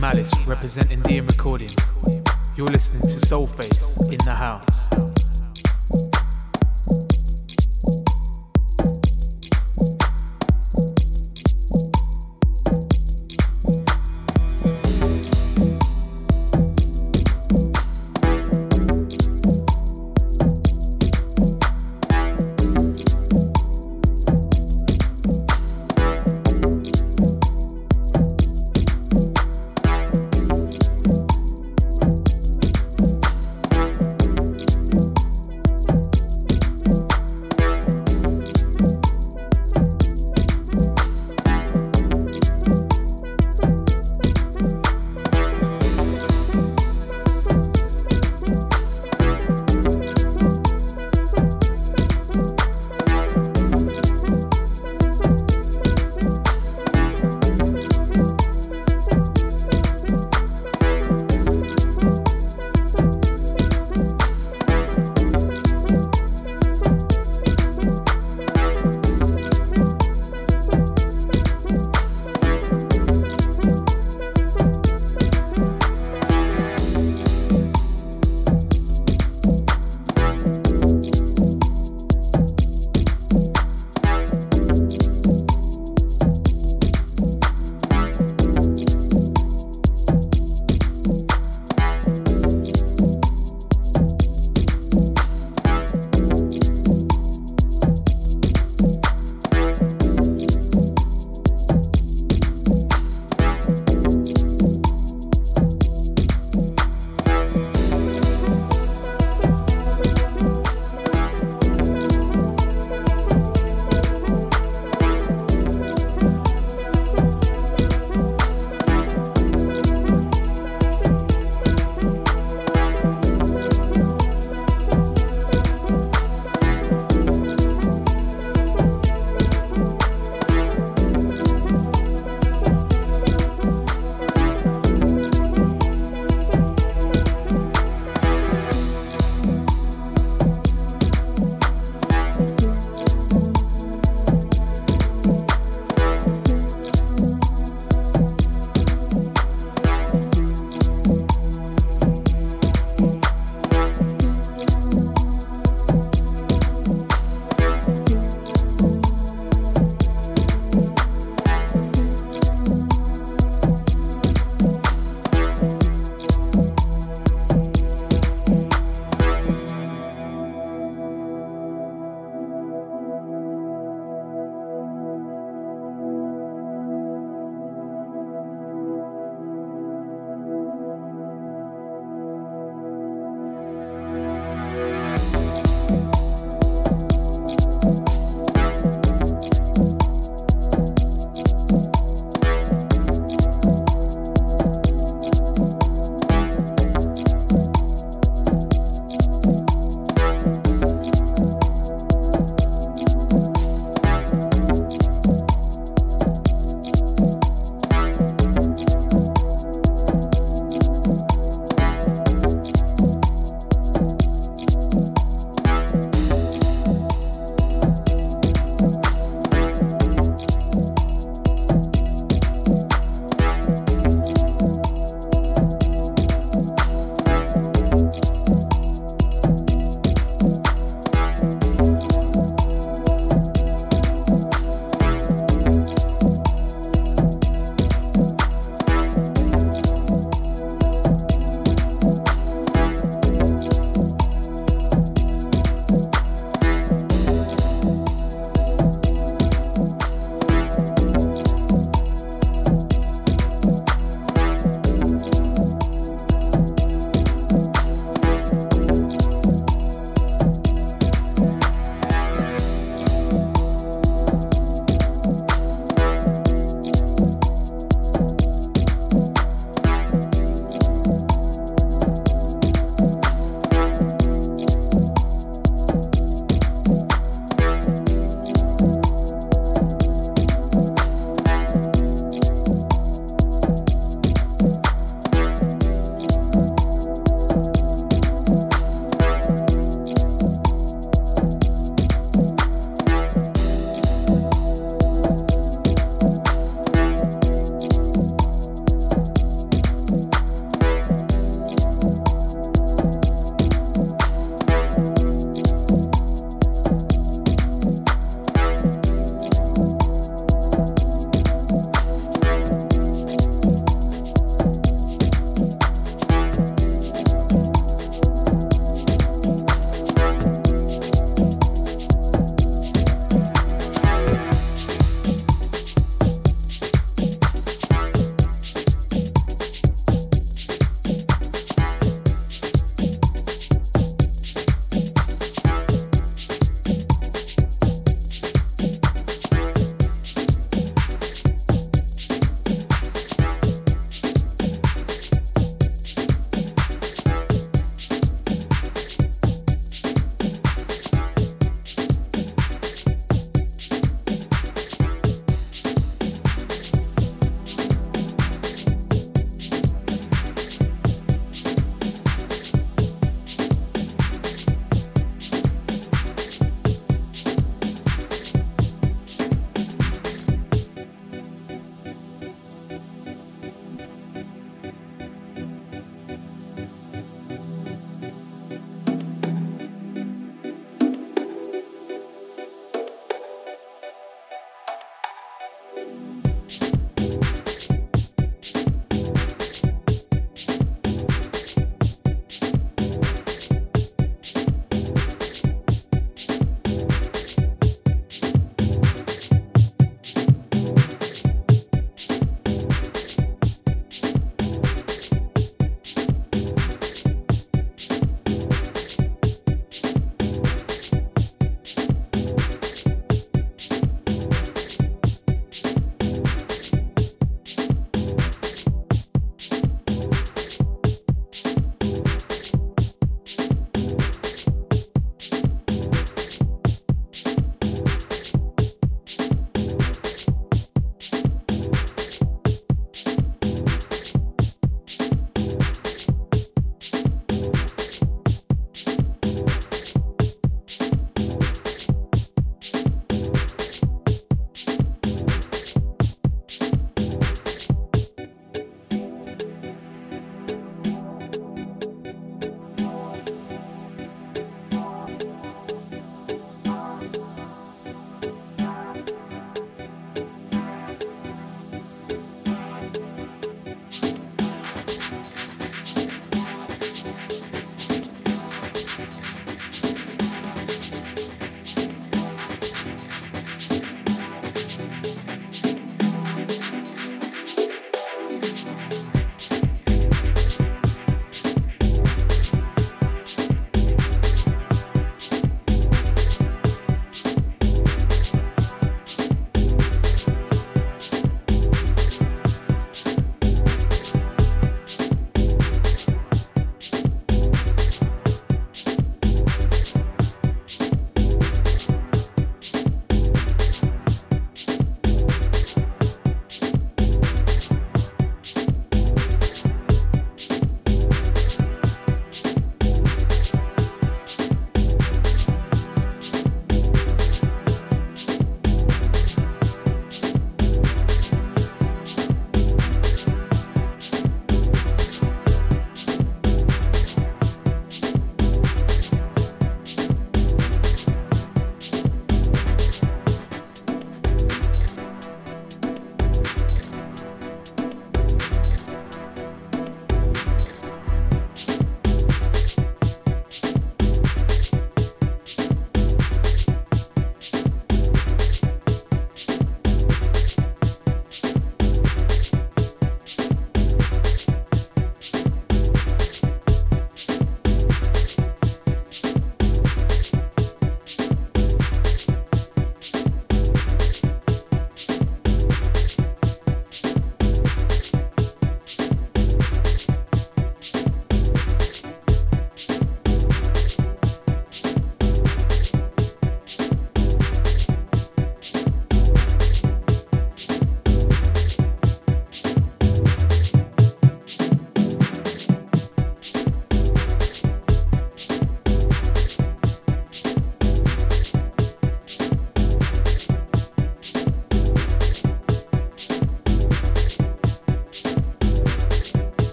Malice representing DM Recordings. You're listening to Soulface in the house.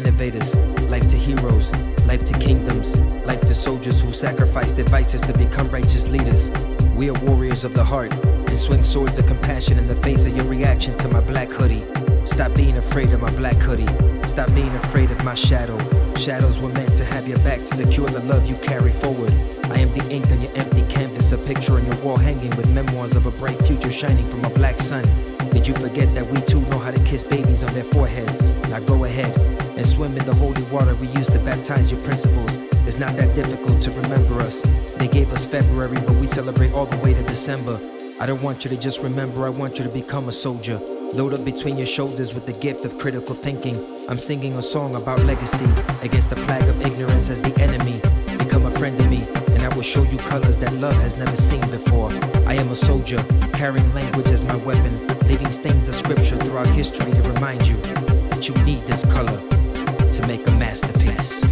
Innovators, life to heroes, life to kingdoms, life to soldiers who sacrifice their vices to become righteous leaders. We are warriors of the heart and swing swords of compassion in the face of your reaction to my black hoodie. Stop being afraid of my black hoodie. Stop being afraid of my shadow. Shadows were meant to have your back to secure the love you carry forward. I am the ink on your empty canvas, a picture on your wall hanging with memoirs of a bright future shining from a black sun. Did you forget that we too know how to kiss babies on their foreheads? Now go ahead and swim in the holy water we used to baptize your principles. It's not that difficult to remember us. They gave us February, but we celebrate all the way to December. I don't want you to just remember, I want you to become a soldier. Load up between your shoulders with the gift of critical thinking. I'm singing a song about legacy against the plague of ignorance as the enemy. Become a friend of me, and I will show you colors that love has never seen before. I am a soldier, carrying language as my weapon, leaving stains of scripture throughout history to remind you that you need this color to make a masterpiece.